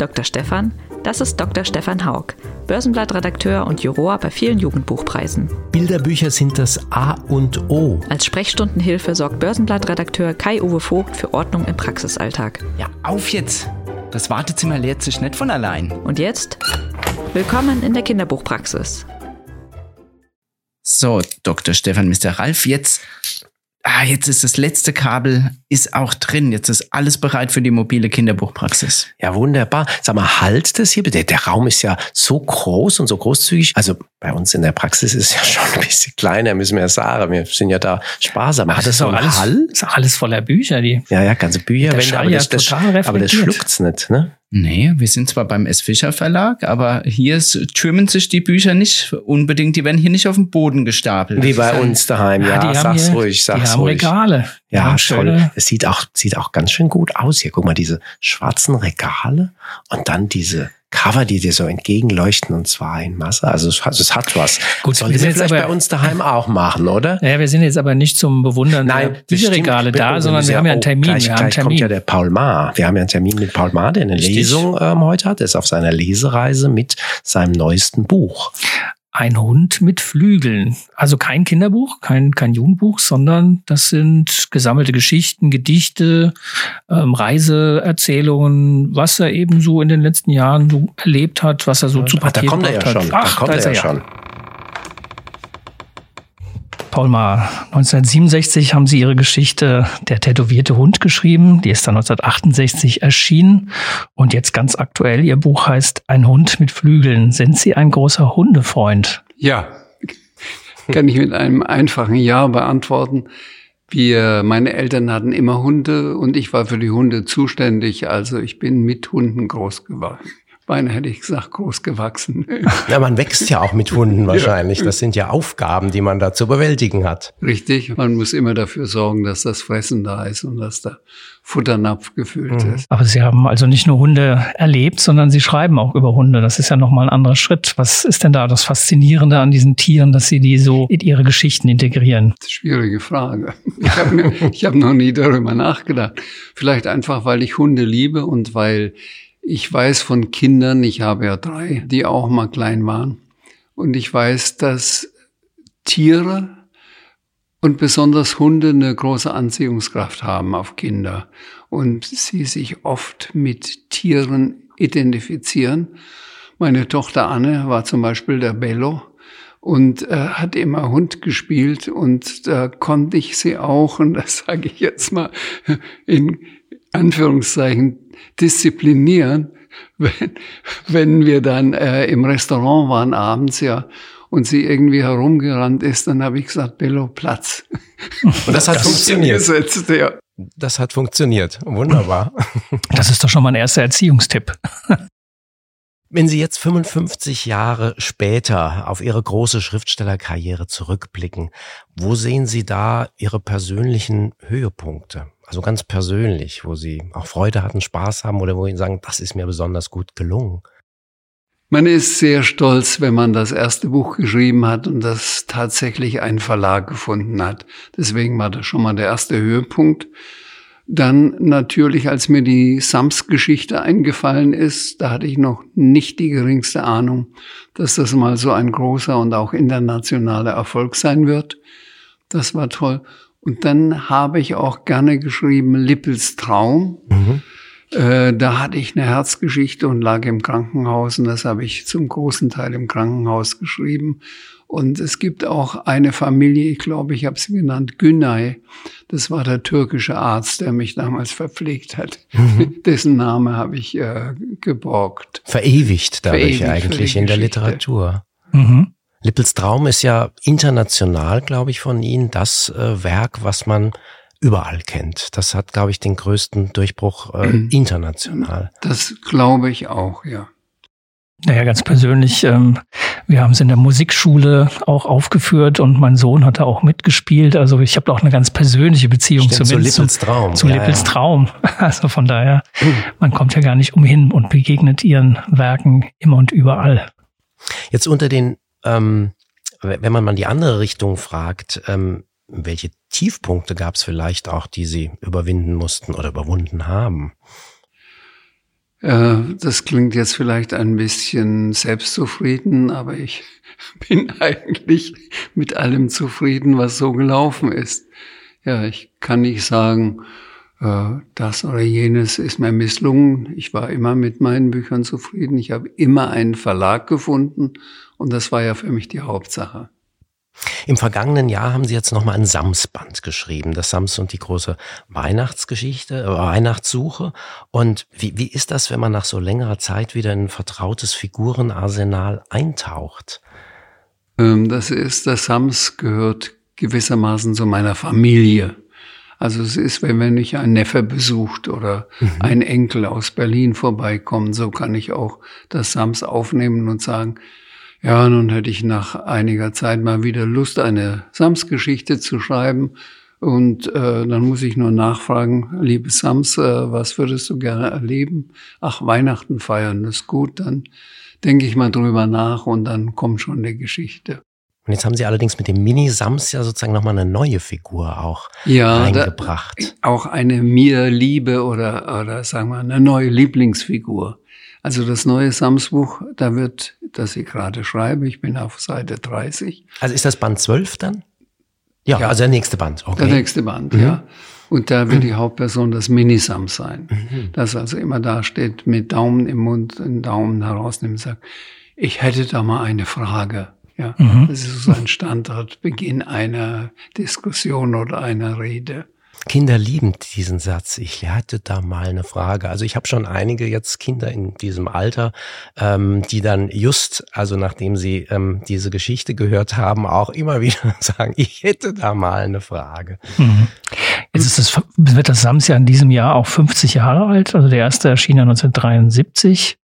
Dr. Stefan, das ist Dr. Stefan Haug, Börsenblattredakteur und Juror bei vielen Jugendbuchpreisen. Bilderbücher sind das A und O. Als Sprechstundenhilfe sorgt Börsenblattredakteur Kai-Uwe Vogt für Ordnung im Praxisalltag. Ja, auf jetzt! Das Wartezimmer leert sich nicht von allein. Und jetzt? Willkommen in der Kinderbuchpraxis. So, Dr. Stefan, Mr. Ralf, jetzt, ah, jetzt ist das letzte Kabel, ist auch drin. Jetzt ist alles bereit für die mobile Kinderbuchpraxis. Ja, wunderbar. Sag mal, halt das hier bitte. Der Raum ist ja so groß und so großzügig. Also bei uns in der Praxis ist es ja schon ein bisschen kleiner, müssen wir ja sagen. Wir sind ja da sparsam. Hat das so einen alles, Hall? ist alles voller Bücher, die. Ja, ja, ganze Bücher. Wenn, aber, ja das, das, aber das schluckt's nicht, ne? Nee, wir sind zwar beim S. Fischer Verlag, aber hier ist, türmen sich die Bücher nicht unbedingt, die werden hier nicht auf dem Boden gestapelt. Wie bei uns daheim. Ja, die haben sag's hier, ruhig, die sag's haben ruhig. Regale. Die Ja, toll. Es sieht auch, sieht auch ganz schön gut aus hier. Guck mal, diese schwarzen Regale und dann diese Cover, die dir so entgegenleuchten und zwar in Masse. Also es hat, es hat was. Gut, Sollte wir vielleicht aber- bei uns daheim auch machen, oder? Ja, wir sind jetzt aber nicht zum Bewundern Nein, der Bücherregale da, sondern wir haben ja einen Termin. Gleich, wir haben gleich kommt ja Termin. der Paul Maar. Wir haben ja einen Termin mit Paul Maar, der eine Richtig. Lesung ähm, heute hat. Er ist auf seiner Lesereise mit seinem neuesten Buch. Ein Hund mit Flügeln. Also kein Kinderbuch, kein, kein Jugendbuch, sondern das sind gesammelte Geschichten, Gedichte, ähm, Reiseerzählungen, was er eben so in den letzten Jahren so erlebt hat, was er so zu Ach, da Papier kommt er ja hat. schon. Ach, da kommt da er er ja. schon. Paul Maar, 1967 haben Sie Ihre Geschichte Der tätowierte Hund geschrieben. Die ist dann 1968 erschienen. Und jetzt ganz aktuell, Ihr Buch heißt Ein Hund mit Flügeln. Sind Sie ein großer Hundefreund? Ja, kann ich mit einem einfachen Ja beantworten. Wir, meine Eltern hatten immer Hunde und ich war für die Hunde zuständig. Also ich bin mit Hunden groß geworden. Beinahe hätte ich gesagt, groß gewachsen. Ja, man wächst ja auch mit Hunden wahrscheinlich. Das sind ja Aufgaben, die man da zu bewältigen hat. Richtig. Man muss immer dafür sorgen, dass das Fressen da ist und dass der Futternapf gefüllt ist. Aber Sie haben also nicht nur Hunde erlebt, sondern Sie schreiben auch über Hunde. Das ist ja nochmal ein anderer Schritt. Was ist denn da das Faszinierende an diesen Tieren, dass Sie die so in Ihre Geschichten integrieren? Schwierige Frage. Ich habe mir- ich hab noch nie darüber nachgedacht. Vielleicht einfach, weil ich Hunde liebe und weil ich weiß von Kindern, ich habe ja drei, die auch mal klein waren. Und ich weiß, dass Tiere und besonders Hunde eine große Anziehungskraft haben auf Kinder und sie sich oft mit Tieren identifizieren. Meine Tochter Anne war zum Beispiel der Bello und äh, hat immer Hund gespielt und da konnte ich sie auch, und das sage ich jetzt mal in Anführungszeichen, disziplinieren, wenn, wenn wir dann äh, im Restaurant waren abends, ja, und sie irgendwie herumgerannt ist, dann habe ich gesagt, Bello, Platz. Und das hat funktioniert. Gesetzt, ja. Das hat funktioniert. Wunderbar. Das ist doch schon mal ein erster Erziehungstipp. Wenn Sie jetzt 55 Jahre später auf Ihre große Schriftstellerkarriere zurückblicken, wo sehen Sie da Ihre persönlichen Höhepunkte? Also ganz persönlich, wo Sie auch Freude hatten, Spaß haben oder wo Ihnen sagen, das ist mir besonders gut gelungen. Man ist sehr stolz, wenn man das erste Buch geschrieben hat und das tatsächlich einen Verlag gefunden hat. Deswegen war das schon mal der erste Höhepunkt. Dann natürlich, als mir die Sams-Geschichte eingefallen ist, da hatte ich noch nicht die geringste Ahnung, dass das mal so ein großer und auch internationaler Erfolg sein wird. Das war toll. Und dann habe ich auch gerne geschrieben Lippels Traum. Äh, da hatte ich eine Herzgeschichte und lag im Krankenhaus und das habe ich zum großen Teil im Krankenhaus geschrieben. Und es gibt auch eine Familie, ich glaube, ich habe sie genannt, Günay. Das war der türkische Arzt, der mich damals verpflegt hat. Dessen Name habe ich äh, geborgt. Verewigt dadurch Verewigt eigentlich in der. Literatur. Mhm. Lippels Traum ist ja international, glaube ich, von Ihnen das äh, Werk, was man überall kennt. Das hat, glaube ich, den größten Durchbruch äh, international. Das glaube ich auch, ja. Naja, ganz persönlich, ähm, wir haben es in der Musikschule auch aufgeführt und mein Sohn hat da auch mitgespielt. Also ich habe auch eine ganz persönliche Beziehung Stimmt, zu Lippels Traum. Zu, zu ja, Lippels ja. Traum. Also von daher, man kommt ja gar nicht umhin und begegnet ihren Werken immer und überall. Jetzt unter den, ähm, wenn man mal die andere Richtung fragt, ähm, welche Tiefpunkte gab es vielleicht auch, die Sie überwinden mussten oder überwunden haben? Äh, das klingt jetzt vielleicht ein bisschen selbstzufrieden, aber ich bin eigentlich mit allem zufrieden, was so gelaufen ist. Ja, ich kann nicht sagen, das oder jenes ist mir misslungen. Ich war immer mit meinen Büchern zufrieden. Ich habe immer einen Verlag gefunden und das war ja für mich die Hauptsache. Im vergangenen Jahr haben Sie jetzt nochmal ein Sams-Band geschrieben, das Sams und die große Weihnachtsgeschichte, äh, Weihnachtssuche. Und wie, wie ist das, wenn man nach so längerer Zeit wieder in ein vertrautes Figurenarsenal eintaucht? Ähm, das ist, das Sams gehört gewissermaßen zu meiner Familie. Also es ist, wenn wenn mich ein Neffe besucht oder mhm. ein Enkel aus Berlin vorbeikommt, so kann ich auch das Sams aufnehmen und sagen, ja, nun hätte ich nach einiger Zeit mal wieder Lust, eine Sams-Geschichte zu schreiben. Und äh, dann muss ich nur nachfragen, liebe Sams, äh, was würdest du gerne erleben? Ach, Weihnachten feiern ist gut, dann denke ich mal drüber nach und dann kommt schon die Geschichte. Und jetzt haben Sie allerdings mit dem Mini-Sams ja sozusagen nochmal eine neue Figur auch ja, reingebracht. Da, auch eine mir Liebe oder, oder sagen wir eine neue Lieblingsfigur. Also das neue Sams-Buch, da wird, das ich gerade schreibe, ich bin auf Seite 30. Also ist das Band 12 dann? Ja, ja. also der nächste Band. Okay. Der nächste Band, mhm. ja. Und da wird die Hauptperson das Minisam sein. Mhm. Das also immer da steht, mit Daumen im Mund, den Daumen herausnimmt und sagt, ich hätte da mal eine Frage. Ja, mhm. das ist so ein Standardbeginn einer Diskussion oder einer Rede. Kinder lieben diesen Satz. Ich hatte da mal eine Frage. Also ich habe schon einige jetzt Kinder in diesem Alter, ähm, die dann just, also nachdem sie ähm, diese Geschichte gehört haben, auch immer wieder sagen, ich hätte da mal eine Frage. Mhm. Jetzt ist es, wird das Sams ja in diesem Jahr auch 50 Jahre alt. Also der erste erschien ja 1973.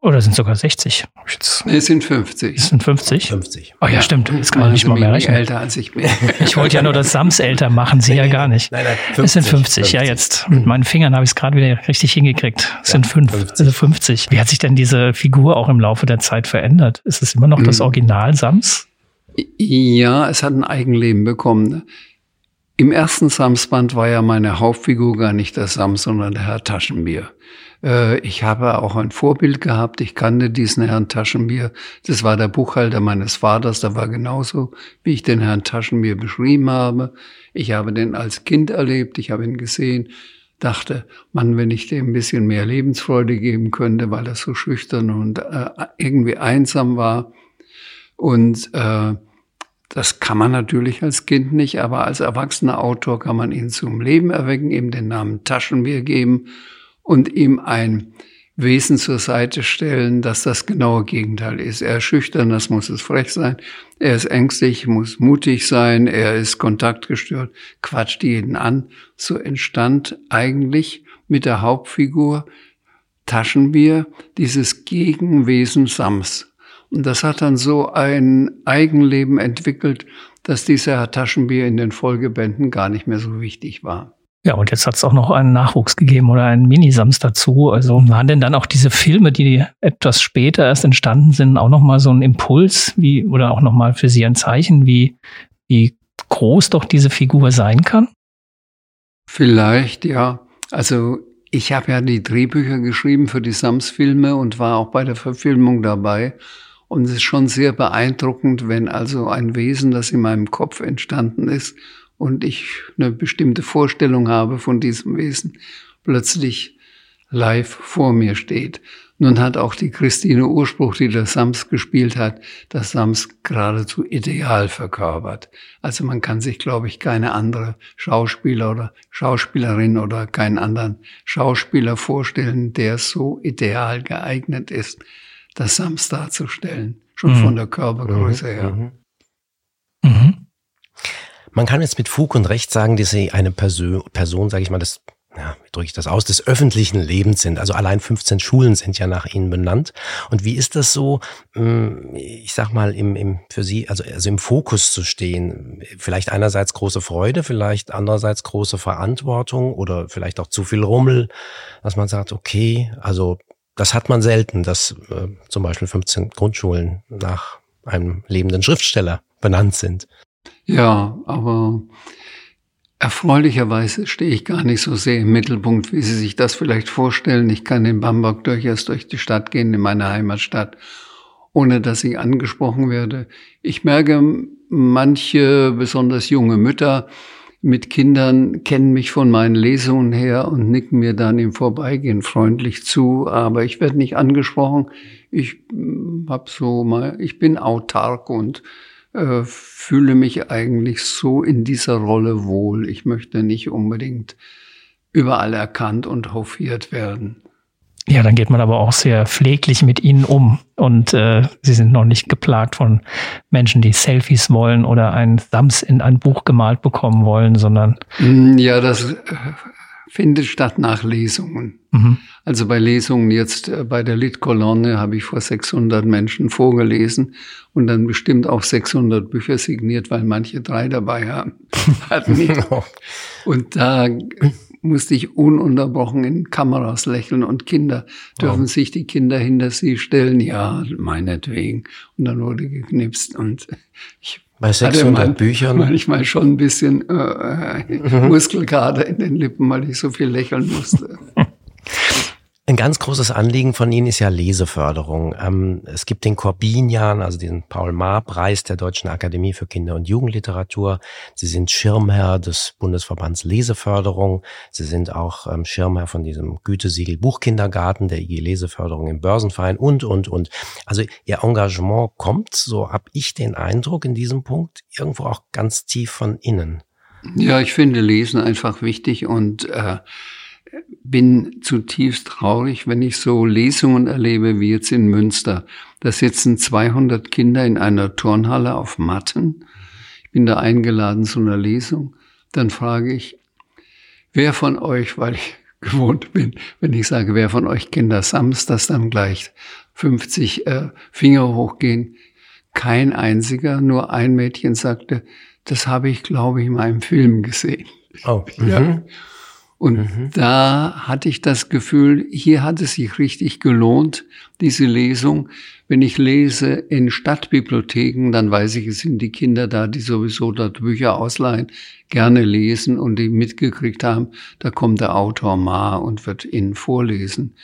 Oder sind sogar 60? Jetzt nee, es sind 50. Es sind 50? 50. Oh ja, ja. stimmt. Das kann ich nicht mal mehr rechnen. älter als ich bin. Ich wollte ja nur das Sams älter machen, Sie nee, ja gar nicht. Nein, nein, 50, es sind 50. 50. Ja, jetzt mit meinen Fingern habe ich es gerade wieder richtig hingekriegt. Es ja, sind 5, 50. also 50. Wie hat sich denn diese Figur auch im Laufe der Zeit verändert? Ist es immer noch das hm. Original Sams? Ja, es hat ein Eigenleben bekommen. Im ersten Samsband war ja meine Hauptfigur gar nicht der Sams, sondern der Herr Taschenbier. Äh, ich habe auch ein Vorbild gehabt. Ich kannte diesen Herrn Taschenbier. Das war der Buchhalter meines Vaters. Der war genauso, wie ich den Herrn Taschenbier beschrieben habe. Ich habe den als Kind erlebt. Ich habe ihn gesehen. Dachte, Mann, wenn ich dem ein bisschen mehr Lebensfreude geben könnte, weil er so schüchtern und äh, irgendwie einsam war. Und äh, das kann man natürlich als Kind nicht, aber als erwachsener Autor kann man ihn zum Leben erwecken, ihm den Namen Taschenbier geben und ihm ein Wesen zur Seite stellen, dass das genaue Gegenteil ist. Er ist schüchtern, das muss es frech sein. Er ist ängstlich, muss mutig sein. Er ist kontaktgestört, quatscht jeden an. So entstand eigentlich mit der Hauptfigur Taschenbier dieses Gegenwesen Sams. Und das hat dann so ein Eigenleben entwickelt, dass dieser Herr Taschenbier in den Folgebänden gar nicht mehr so wichtig war. Ja, und jetzt hat es auch noch einen Nachwuchs gegeben oder einen Minisams dazu. Also waren denn dann auch diese Filme, die etwas später erst entstanden sind, auch nochmal so ein Impuls, wie, oder auch nochmal für Sie ein Zeichen, wie, wie groß doch diese Figur sein kann? Vielleicht, ja. Also ich habe ja die Drehbücher geschrieben für die Sams-Filme und war auch bei der Verfilmung dabei. Und es ist schon sehr beeindruckend, wenn also ein Wesen, das in meinem Kopf entstanden ist und ich eine bestimmte Vorstellung habe von diesem Wesen, plötzlich live vor mir steht. Nun hat auch die Christine Urspruch, die das Sams gespielt hat, das Sams geradezu ideal verkörpert. Also man kann sich, glaube ich, keine andere Schauspieler oder Schauspielerin oder keinen anderen Schauspieler vorstellen, der so ideal geeignet ist, das Sams darzustellen. Schon mhm. von der Körpergröße mhm. her. Mhm. Man kann jetzt mit Fug und Recht sagen, dass Sie eine Person, Person sage ich mal, des ja, wie drücke ich das aus, des öffentlichen Lebens sind. Also allein 15 Schulen sind ja nach Ihnen benannt. Und wie ist das so, hm, ich sag mal, im, im, für Sie, also, also im Fokus zu stehen? Vielleicht einerseits große Freude, vielleicht andererseits große Verantwortung oder vielleicht auch zu viel Rummel, dass man sagt, okay, also das hat man selten, dass äh, zum Beispiel 15 Grundschulen nach einem lebenden Schriftsteller benannt sind. Ja, aber Erfreulicherweise stehe ich gar nicht so sehr im Mittelpunkt, wie Sie sich das vielleicht vorstellen. Ich kann in Bamberg durchaus durch die Stadt gehen, in meine Heimatstadt, ohne dass ich angesprochen werde. Ich merke, manche, besonders junge Mütter mit Kindern, kennen mich von meinen Lesungen her und nicken mir dann im Vorbeigehen freundlich zu, aber ich werde nicht angesprochen. Ich hm, hab so mal, ich bin autark und äh, fühle mich eigentlich so in dieser Rolle wohl. Ich möchte nicht unbedingt überall erkannt und hofiert werden. Ja, dann geht man aber auch sehr pfleglich mit ihnen um. Und äh, sie sind noch nicht geplagt von Menschen, die Selfies wollen oder ein Sams in ein Buch gemalt bekommen wollen, sondern. Mm, ja, das äh, findet statt nach Lesungen. Mhm. Also bei Lesungen jetzt äh, bei der Litkolonne habe ich vor 600 Menschen vorgelesen und dann bestimmt auch 600 Bücher signiert, weil manche drei dabei haben. hatten. und da musste ich ununterbrochen in Kameras lächeln und Kinder dürfen oh. sich die Kinder hinter sie stellen. Ja, meinetwegen. Und dann wurde geknipst und ich bei 600 man, Büchern? Manchmal schon ein bisschen äh, mhm. Muskelkater in den Lippen, weil ich so viel lächeln musste. Ein ganz großes Anliegen von Ihnen ist ja Leseförderung. Ähm, es gibt den Corbinian, also den Paul-Mahr-Preis der Deutschen Akademie für Kinder- und Jugendliteratur. Sie sind Schirmherr des Bundesverbands Leseförderung. Sie sind auch ähm, Schirmherr von diesem Gütesiegel Buchkindergarten, der IG Leseförderung im Börsenverein und, und, und. Also Ihr Engagement kommt, so habe ich den Eindruck in diesem Punkt, irgendwo auch ganz tief von innen. Ja, ich finde Lesen einfach wichtig und äh, bin zutiefst traurig, wenn ich so Lesungen erlebe wie jetzt in Münster. Da sitzen 200 Kinder in einer Turnhalle auf Matten. Ich bin da eingeladen zu einer Lesung. Dann frage ich, wer von euch, weil ich gewohnt bin, wenn ich sage, wer von euch Kinder Samstags dann gleich 50 äh, Finger hochgehen. Kein einziger, nur ein Mädchen sagte, das habe ich, glaube ich, in meinem Film gesehen. Oh, ja. Mhm. Und mhm. da hatte ich das Gefühl, hier hat es sich richtig gelohnt, diese Lesung. Wenn ich lese in Stadtbibliotheken, dann weiß ich, es sind die Kinder da, die sowieso dort Bücher ausleihen, gerne lesen und die mitgekriegt haben, da kommt der Autor Ma und wird ihnen vorlesen.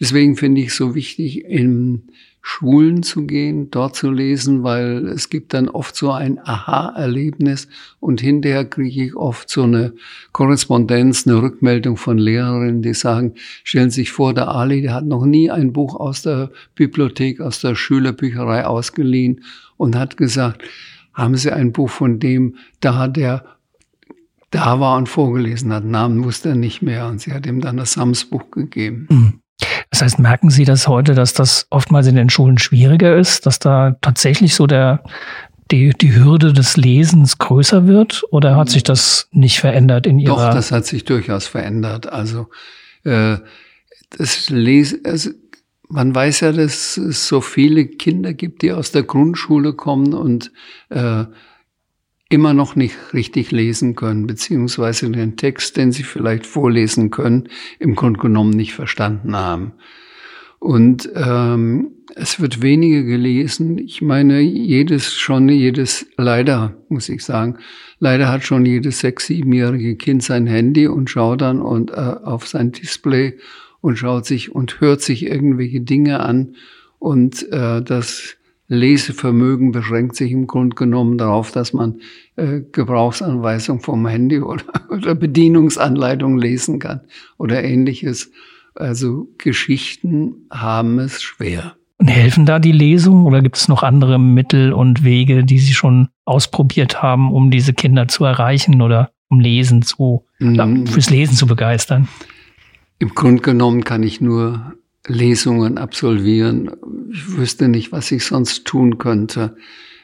Deswegen finde ich es so wichtig, im Schulen zu gehen, dort zu lesen, weil es gibt dann oft so ein Aha-Erlebnis und hinterher kriege ich oft so eine Korrespondenz, eine Rückmeldung von Lehrerinnen, die sagen, stellen Sie sich vor, der Ali, der hat noch nie ein Buch aus der Bibliothek, aus der Schülerbücherei ausgeliehen und hat gesagt, haben Sie ein Buch von dem, da der da war und vorgelesen hat, Namen wusste er nicht mehr und sie hat ihm dann das Sams-Buch gegeben. Mhm. Das heißt, merken Sie das heute, dass das oftmals in den Schulen schwieriger ist, dass da tatsächlich so der, die, die Hürde des Lesens größer wird? Oder hat sich das nicht verändert in Ihrer? Doch, das hat sich durchaus verändert. Also, äh, das Lesen, also, man weiß ja, dass es so viele Kinder gibt, die aus der Grundschule kommen und äh, immer noch nicht richtig lesen können, beziehungsweise den Text, den sie vielleicht vorlesen können, im Grunde genommen nicht verstanden haben. Und ähm, es wird weniger gelesen. Ich meine, jedes schon, jedes, leider, muss ich sagen, leider hat schon jedes sechs-, siebenjährige Kind sein Handy und schaut dann und, äh, auf sein Display und schaut sich und hört sich irgendwelche Dinge an. Und äh, das Lesevermögen beschränkt sich im Grunde genommen darauf, dass man äh, Gebrauchsanweisung vom Handy oder, oder Bedienungsanleitung lesen kann oder ähnliches. Also Geschichten haben es schwer. Und helfen da die Lesungen oder gibt es noch andere Mittel und Wege, die Sie schon ausprobiert haben, um diese Kinder zu erreichen oder um Lesen zu, mm. fürs Lesen zu begeistern? Im Grunde genommen kann ich nur Lesungen absolvieren. Ich wüsste nicht, was ich sonst tun könnte.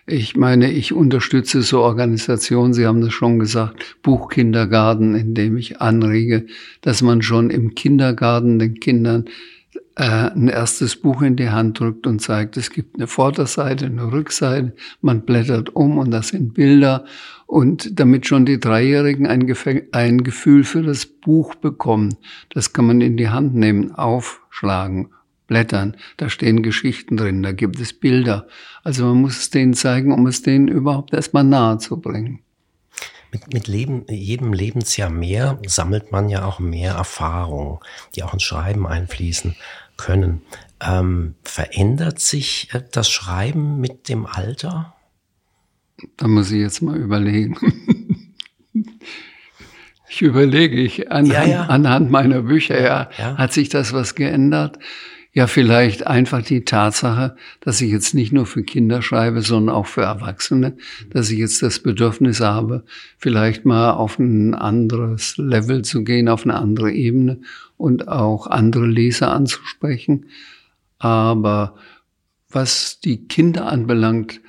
Ich meine, ich unterstütze so Organisationen, Sie haben das schon gesagt, Buchkindergarten, in dem ich anrege, dass man schon im Kindergarten den Kindern äh, ein erstes Buch in die Hand drückt und zeigt, es gibt eine Vorderseite, eine Rückseite, man blättert um und das sind Bilder und damit schon die Dreijährigen ein, ein Gefühl für das Buch bekommen. Das kann man in die Hand nehmen, aufschlagen Blättern. Da stehen Geschichten drin, da gibt es Bilder. Also man muss es denen zeigen, um es denen überhaupt erstmal nahe zu bringen. Mit, mit Leben, jedem Lebensjahr mehr sammelt man ja auch mehr Erfahrungen, die auch ins Schreiben einfließen können. Ähm, verändert sich äh, das Schreiben mit dem Alter? Da muss ich jetzt mal überlegen. ich überlege, ich anhand, ja, ja. anhand meiner Bücher, ja, ja, hat sich das was geändert? Ja, vielleicht einfach die Tatsache, dass ich jetzt nicht nur für Kinder schreibe, sondern auch für Erwachsene, dass ich jetzt das Bedürfnis habe, vielleicht mal auf ein anderes Level zu gehen, auf eine andere Ebene und auch andere Leser anzusprechen. Aber was die Kinder anbelangt,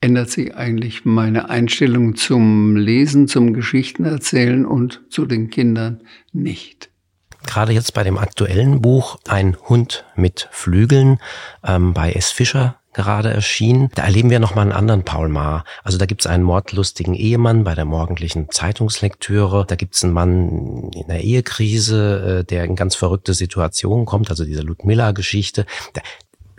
ändert sich eigentlich meine Einstellung zum Lesen, zum Geschichtenerzählen und zu den Kindern nicht. Gerade jetzt bei dem aktuellen Buch Ein Hund mit Flügeln ähm, bei S. Fischer gerade erschienen. Da erleben wir nochmal einen anderen Paul Maar. Also da gibt es einen mordlustigen Ehemann bei der morgendlichen Zeitungslektüre. Da gibt es einen Mann in der Ehekrise, äh, der in ganz verrückte Situationen kommt. Also diese Ludmilla-Geschichte.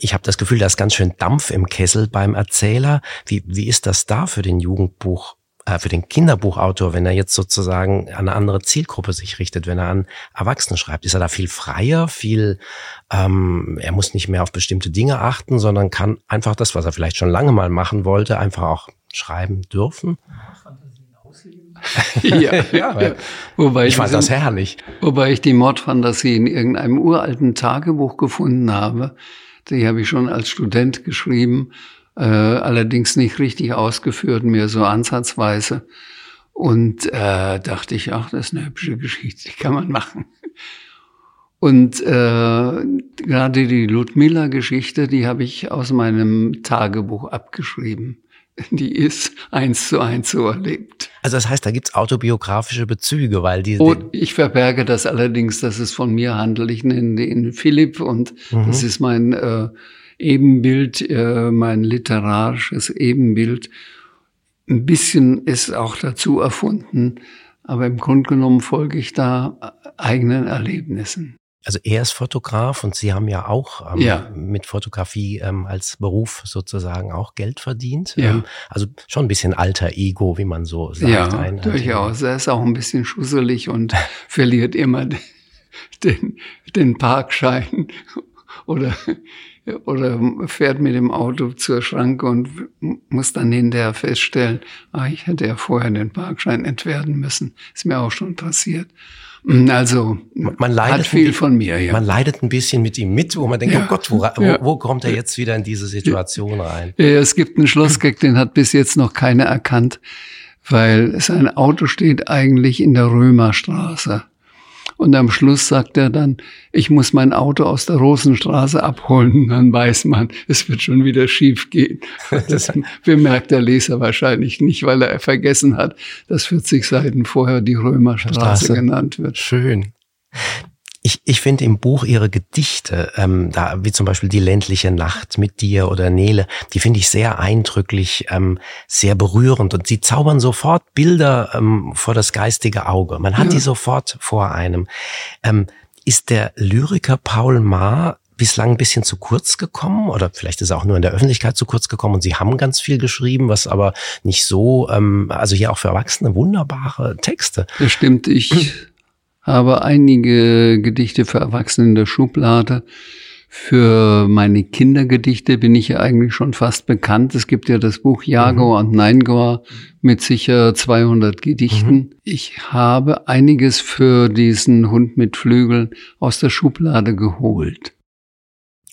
Ich habe das Gefühl, da ist ganz schön Dampf im Kessel beim Erzähler. Wie, wie ist das da für den Jugendbuch äh, für den Kinderbuchautor, wenn er jetzt sozusagen an eine andere Zielgruppe sich richtet, wenn er an Erwachsene schreibt, ist er da viel freier, viel, ähm, er muss nicht mehr auf bestimmte Dinge achten, sondern kann einfach das, was er vielleicht schon lange mal machen wollte, einfach auch schreiben dürfen. ja, ja. Wobei ich fand das herrlich. Wobei ich die Mordfantasie in irgendeinem uralten Tagebuch gefunden habe. Die habe ich schon als Student geschrieben äh, allerdings nicht richtig ausgeführt, mehr so ansatzweise. Und äh, dachte ich, ach, das ist eine hübsche Geschichte, die kann man machen. Und äh, gerade die Ludmilla-Geschichte, die habe ich aus meinem Tagebuch abgeschrieben. Die ist eins zu eins so erlebt. Also das heißt, da gibt's autobiografische Bezüge, weil die. Und ich verberge das allerdings, dass es von mir handelt. Ich nenne den Philipp und mhm. das ist mein äh, Ebenbild, äh, mein literarisches Ebenbild. Ein bisschen ist auch dazu erfunden, aber im Grunde genommen folge ich da eigenen Erlebnissen. Also er ist Fotograf und Sie haben ja auch ähm, ja. mit Fotografie ähm, als Beruf sozusagen auch Geld verdient. Ja. Ähm, also schon ein bisschen alter Ego, wie man so sagt. Ja, ein, durchaus. Er ist auch ein bisschen schusselig und verliert immer den, den Parkschein oder oder fährt mit dem Auto zur Schranke und muss dann hinterher feststellen, ah, ich hätte ja vorher den Parkschein entwerten müssen. Ist mir auch schon passiert. Also man leidet hat viel von mir. Ja. Man leidet ein bisschen mit ihm mit, wo man denkt, ja. oh Gott, wo, wo, wo, kommt er jetzt wieder in diese Situation rein? Ja, es gibt einen Schlossgag, den hat bis jetzt noch keiner erkannt, weil sein Auto steht eigentlich in der Römerstraße. Und am Schluss sagt er dann, ich muss mein Auto aus der Rosenstraße abholen. dann weiß man, es wird schon wieder schief gehen. Das bemerkt der Leser wahrscheinlich nicht, weil er vergessen hat, dass 40 Seiten vorher die Römerstraße Straße. genannt wird. Schön. Ich, ich finde im Buch ihre Gedichte, ähm, da wie zum Beispiel die ländliche Nacht mit dir oder Nele, die finde ich sehr eindrücklich, ähm, sehr berührend und sie zaubern sofort Bilder ähm, vor das geistige Auge. Man hat ja. die sofort vor einem. Ähm, ist der Lyriker Paul Maar bislang ein bisschen zu kurz gekommen oder vielleicht ist er auch nur in der Öffentlichkeit zu kurz gekommen und sie haben ganz viel geschrieben, was aber nicht so, ähm, also hier auch für Erwachsene wunderbare Texte. Das stimmt, ich habe einige Gedichte für Erwachsene in der Schublade. Für meine Kindergedichte bin ich ja eigentlich schon fast bekannt. Es gibt ja das Buch Jaguar mhm. und Neingor mit sicher 200 Gedichten. Mhm. Ich habe einiges für diesen Hund mit Flügeln aus der Schublade geholt.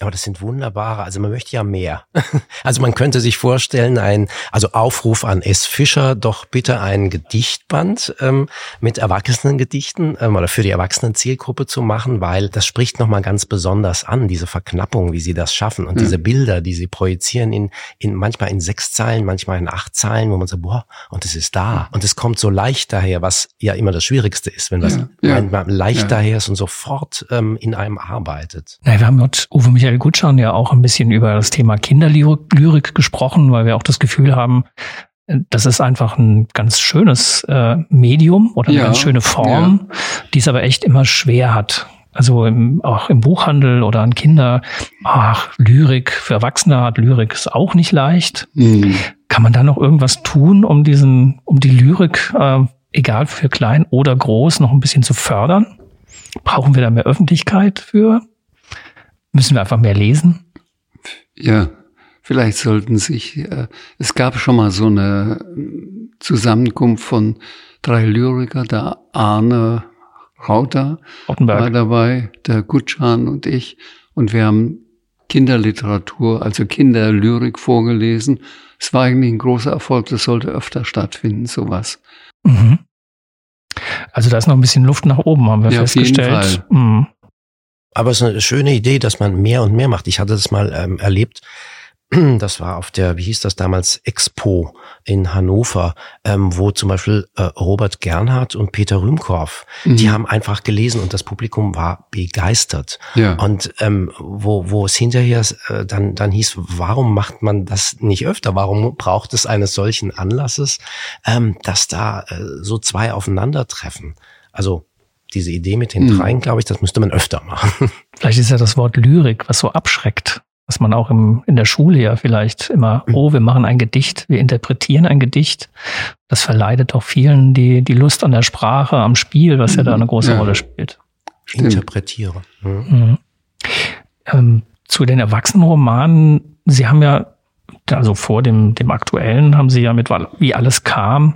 Aber das sind wunderbare, also man möchte ja mehr. Also man könnte sich vorstellen, ein, also Aufruf an S. Fischer, doch bitte ein Gedichtband ähm, mit Erwachsenengedichten ähm, oder für die Erwachsenen-Zielgruppe zu machen, weil das spricht nochmal ganz besonders an, diese Verknappung, wie sie das schaffen und mhm. diese Bilder, die sie projizieren in, in manchmal in sechs Zeilen, manchmal in acht Zeilen, wo man sagt, boah, und es ist da. Und es kommt so leicht daher, was ja immer das Schwierigste ist, wenn was ja, ja, leicht ja. daher ist und sofort ähm, in einem arbeitet. Na, wir haben mit Uwe Michael Michael Gutschan ja auch ein bisschen über das Thema Kinderlyrik gesprochen, weil wir auch das Gefühl haben, das ist einfach ein ganz schönes äh, Medium oder eine ja, ganz schöne Form, ja. die es aber echt immer schwer hat. Also im, auch im Buchhandel oder an Kinder, ach, Lyrik für Erwachsene hat Lyrik ist auch nicht leicht. Mhm. Kann man da noch irgendwas tun, um diesen, um die Lyrik, äh, egal für klein oder groß, noch ein bisschen zu fördern? Brauchen wir da mehr Öffentlichkeit für? Müssen wir einfach mehr lesen? Ja, vielleicht sollten sich, äh, es gab schon mal so eine äh, Zusammenkunft von drei Lyriker, der Arne Rauter Rottenberg. war dabei, der Gutschan und ich. Und wir haben Kinderliteratur, also Kinderlyrik vorgelesen. Es war eigentlich ein großer Erfolg, das sollte öfter stattfinden, sowas. Mhm. Also da ist noch ein bisschen Luft nach oben, haben wir ja, festgestellt. Auf jeden Fall. Mhm. Aber es ist eine schöne Idee, dass man mehr und mehr macht. Ich hatte das mal ähm, erlebt. Das war auf der, wie hieß das damals, Expo in Hannover, ähm, wo zum Beispiel äh, Robert Gernhardt und Peter Rühmkorff, mhm. die haben einfach gelesen und das Publikum war begeistert. Ja. Und ähm, wo, wo es hinterher äh, dann, dann hieß, warum macht man das nicht öfter? Warum braucht es eines solchen Anlasses, ähm, dass da äh, so zwei aufeinandertreffen? Also diese Idee mit den mhm. dreien, glaube ich, das müsste man öfter machen. Vielleicht ist ja das Wort Lyrik, was so abschreckt, dass man auch im, in der Schule ja vielleicht immer, mhm. oh, wir machen ein Gedicht, wir interpretieren ein Gedicht. Das verleidet auch vielen die, die Lust an der Sprache, am Spiel, was ja da eine große ja. Rolle spielt. Stimmt. Interpretiere. Mhm. mhm. Ähm, zu den Erwachsenenromanen, Sie haben ja also vor dem, dem aktuellen haben sie ja mit Wie alles kam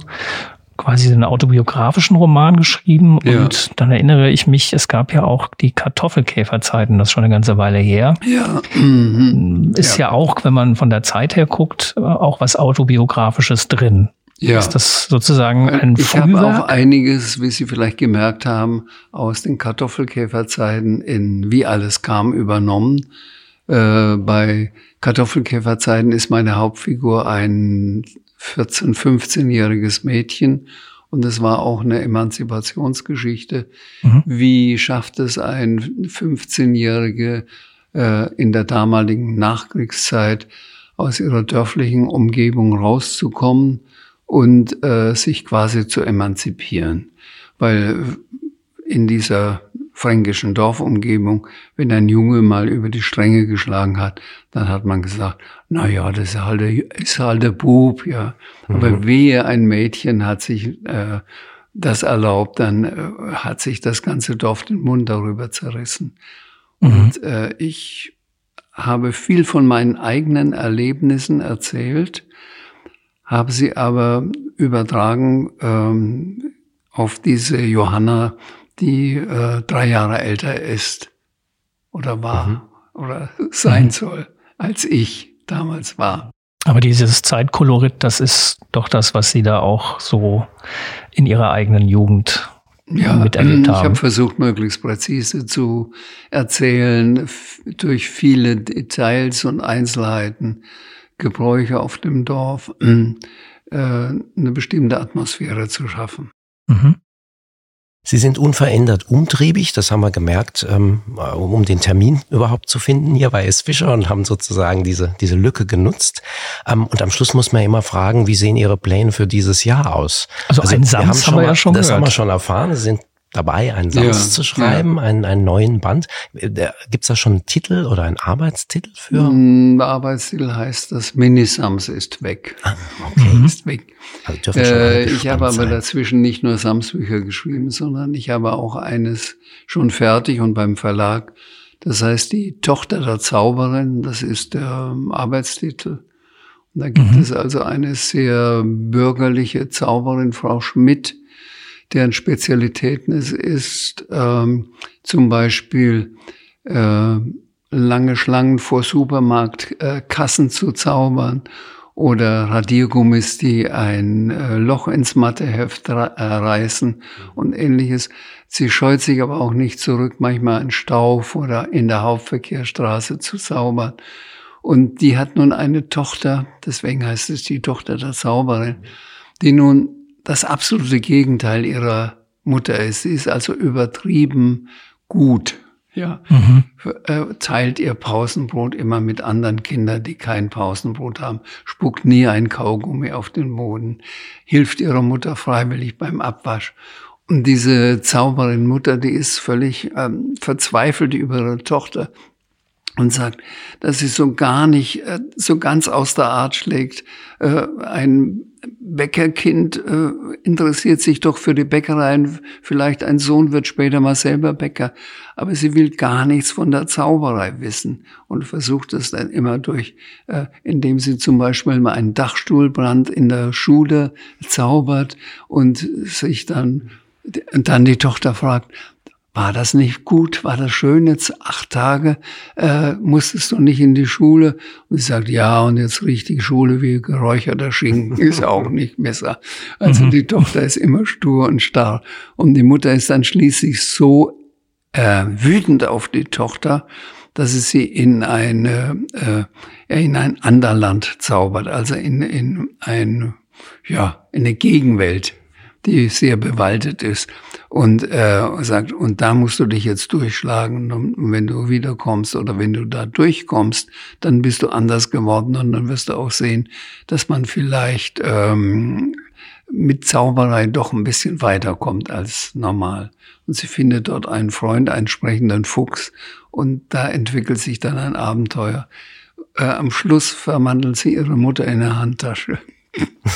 quasi einen autobiografischen Roman geschrieben ja. und dann erinnere ich mich, es gab ja auch die Kartoffelkäferzeiten, das ist schon eine ganze Weile her. Ja. Mhm. Ist ja. ja auch, wenn man von der Zeit her guckt, auch was autobiografisches drin. Ja. Ist das sozusagen ein Ich habe auch einiges, wie Sie vielleicht gemerkt haben, aus den Kartoffelkäferzeiten in Wie alles kam übernommen. Äh, bei Kartoffelkäferzeiten ist meine Hauptfigur ein 14-, 15-jähriges Mädchen. Und es war auch eine Emanzipationsgeschichte. Mhm. Wie schafft es ein 15-Jährige äh, in der damaligen Nachkriegszeit aus ihrer dörflichen Umgebung rauszukommen und äh, sich quasi zu emanzipieren? Weil in dieser fränkischen Dorfumgebung, wenn ein Junge mal über die Stränge geschlagen hat, dann hat man gesagt, na ja, das ist halt der, ist halt der Bub, ja. Mhm. Aber wehe, ein Mädchen hat sich äh, das erlaubt, dann äh, hat sich das ganze Dorf den Mund darüber zerrissen. Mhm. Und äh, ich habe viel von meinen eigenen Erlebnissen erzählt, habe sie aber übertragen ähm, auf diese Johanna, die äh, drei Jahre älter ist oder war mhm. oder sein mhm. soll, als ich damals war. Aber dieses Zeitkolorit, das ist doch das, was Sie da auch so in Ihrer eigenen Jugend ja, miterlebt haben. Ich habe versucht, möglichst präzise zu erzählen, durch viele Details und Einzelheiten, Gebräuche auf dem Dorf, äh, eine bestimmte Atmosphäre zu schaffen. Mhm. Sie sind unverändert umtriebig, das haben wir gemerkt, ähm, um den Termin überhaupt zu finden hier bei S. Fischer und haben sozusagen diese, diese Lücke genutzt. Ähm, und am Schluss muss man immer fragen, wie sehen Ihre Pläne für dieses Jahr aus? Also, also ein Sams haben, haben wir ja schon Das gehört. haben wir schon erfahren. Sie sind dabei, einen Sams ja, zu schreiben, ja. einen, einen neuen Band. Gibt es da schon einen Titel oder einen Arbeitstitel für? Mm, der Arbeitstitel heißt, das Minisams ist weg. Ah, okay. Mhm. Ist weg. Also äh, ich habe aber sein. dazwischen nicht nur Samsbücher geschrieben, sondern ich habe auch eines schon fertig und beim Verlag. Das heißt, die Tochter der Zauberin, das ist der ähm, Arbeitstitel. Und da gibt mhm. es also eine sehr bürgerliche Zauberin, Frau Schmidt, deren Spezialitäten es ist, ähm, zum Beispiel äh, lange Schlangen vor Supermarktkassen äh, zu zaubern oder Radiergummis, die ein äh, Loch ins Matheheft äh, reißen und ähnliches. Sie scheut sich aber auch nicht zurück, manchmal in Stauf oder in der Hauptverkehrsstraße zu zaubern. Und die hat nun eine Tochter, deswegen heißt es die Tochter der Zauberin, die nun das absolute Gegenteil ihrer Mutter ist. Sie ist also übertrieben gut ja, mhm. Äh, teilt ihr Pausenbrot immer mit anderen Kindern, die kein Pausenbrot haben, spuckt nie ein Kaugummi auf den Boden, hilft ihrer Mutter freiwillig beim Abwasch. Und diese Zauberin Mutter, die ist völlig ähm, verzweifelt über ihre Tochter und sagt, dass sie so gar nicht, äh, so ganz aus der Art schlägt. Äh, ein Bäckerkind äh, interessiert sich doch für die Bäckereien. Vielleicht ein Sohn wird später mal selber Bäcker. Aber sie will gar nichts von der Zauberei wissen und versucht es dann immer durch, äh, indem sie zum Beispiel mal einen Dachstuhlbrand in der Schule zaubert und sich dann, dann die Tochter fragt, war das nicht gut? War das schön jetzt acht Tage? Äh, musstest du nicht in die Schule? Und sie sagt, ja, und jetzt riecht die Schule wie geräucherter Schinken, ist auch nicht besser. Also mhm. die Tochter ist immer stur und starr. Und die Mutter ist dann schließlich so äh, wütend auf die Tochter, dass es sie in eine äh, in ein Anderland zaubert, also in, in ein ja in eine Gegenwelt die sehr bewaldet ist und äh, sagt, und da musst du dich jetzt durchschlagen und wenn du wiederkommst oder wenn du da durchkommst, dann bist du anders geworden und dann wirst du auch sehen, dass man vielleicht ähm, mit Zauberei doch ein bisschen weiterkommt als normal. Und sie findet dort einen Freund, einen sprechenden Fuchs und da entwickelt sich dann ein Abenteuer. Äh, am Schluss verwandelt sie ihre Mutter in eine Handtasche.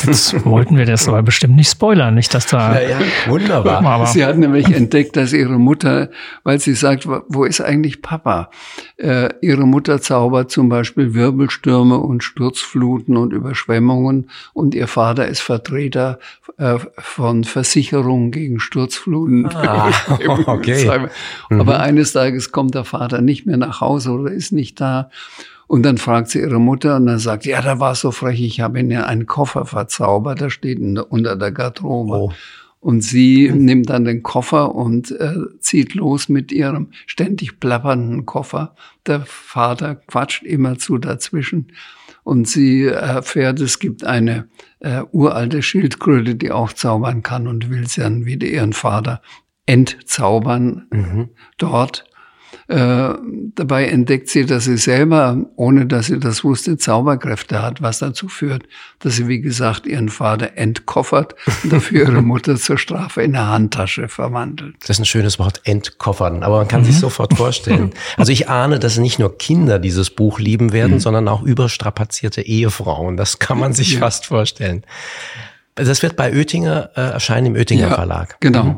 Jetzt wollten wir das aber bestimmt nicht spoilern, nicht, dass da. Ja, ja, wunderbar. Aber sie hat nämlich entdeckt, dass ihre Mutter, weil sie sagt, wo ist eigentlich Papa? Äh, ihre Mutter zaubert zum Beispiel Wirbelstürme und Sturzfluten und Überschwemmungen und ihr Vater ist Vertreter äh, von Versicherungen gegen Sturzfluten. Ah, okay. Aber mhm. eines Tages kommt der Vater nicht mehr nach Hause oder ist nicht da. Und dann fragt sie ihre Mutter und dann sagt, ja, da war so frech, ich habe ihnen einen Koffer verzaubert, der steht unter der Garderobe. Oh. Und sie mhm. nimmt dann den Koffer und äh, zieht los mit ihrem ständig plappernden Koffer. Der Vater quatscht immerzu dazwischen. Und sie erfährt, es gibt eine äh, uralte Schildkröte, die auch zaubern kann und will sie dann wieder ihren Vater entzaubern mhm. dort. Äh, dabei entdeckt sie, dass sie selber, ohne dass sie das wusste, Zauberkräfte hat, was dazu führt, dass sie, wie gesagt, ihren Vater entkoffert und dafür ihre Mutter zur Strafe in eine Handtasche verwandelt. Das ist ein schönes Wort, entkoffern, aber man kann mhm. sich sofort vorstellen. Also ich ahne, dass nicht nur Kinder dieses Buch lieben werden, mhm. sondern auch überstrapazierte Ehefrauen. Das kann man sich ja. fast vorstellen. Das wird bei Oettinger äh, erscheinen im Oettinger ja, Verlag. Genau. Mhm.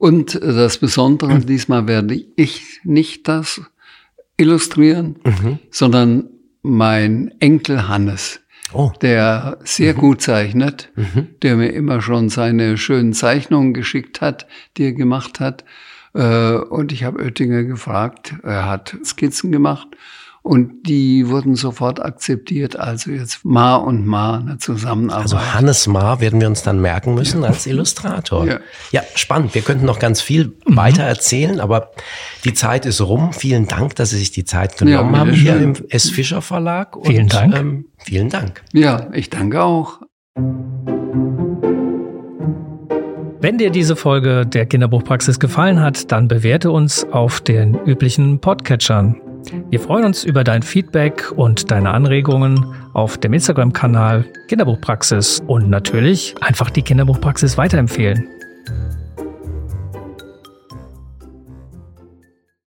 Und das Besondere, mhm. diesmal werde ich nicht das illustrieren, mhm. sondern mein Enkel Hannes, oh. der sehr mhm. gut zeichnet, mhm. der mir immer schon seine schönen Zeichnungen geschickt hat, die er gemacht hat. Äh, und ich habe Oettinger gefragt, er hat Skizzen gemacht und die wurden sofort akzeptiert. Also jetzt Ma und Ma eine Zusammenarbeit. Also Hannes Ma werden wir uns dann merken müssen ja. als Illustrator. Ja. ja. spannend. Wir könnten noch ganz viel mhm. weiter erzählen, aber die Zeit ist rum. Vielen Dank, dass Sie sich die Zeit genommen ja, haben hier im S. Fischer Verlag. Und, vielen Dank. Ähm, vielen Dank. Ja, ich danke auch. Wenn dir diese Folge der Kinderbuchpraxis gefallen hat, dann bewerte uns auf den üblichen Podcatchern. Wir freuen uns über dein Feedback und deine Anregungen auf dem Instagram-Kanal Kinderbuchpraxis und natürlich einfach die Kinderbuchpraxis weiterempfehlen.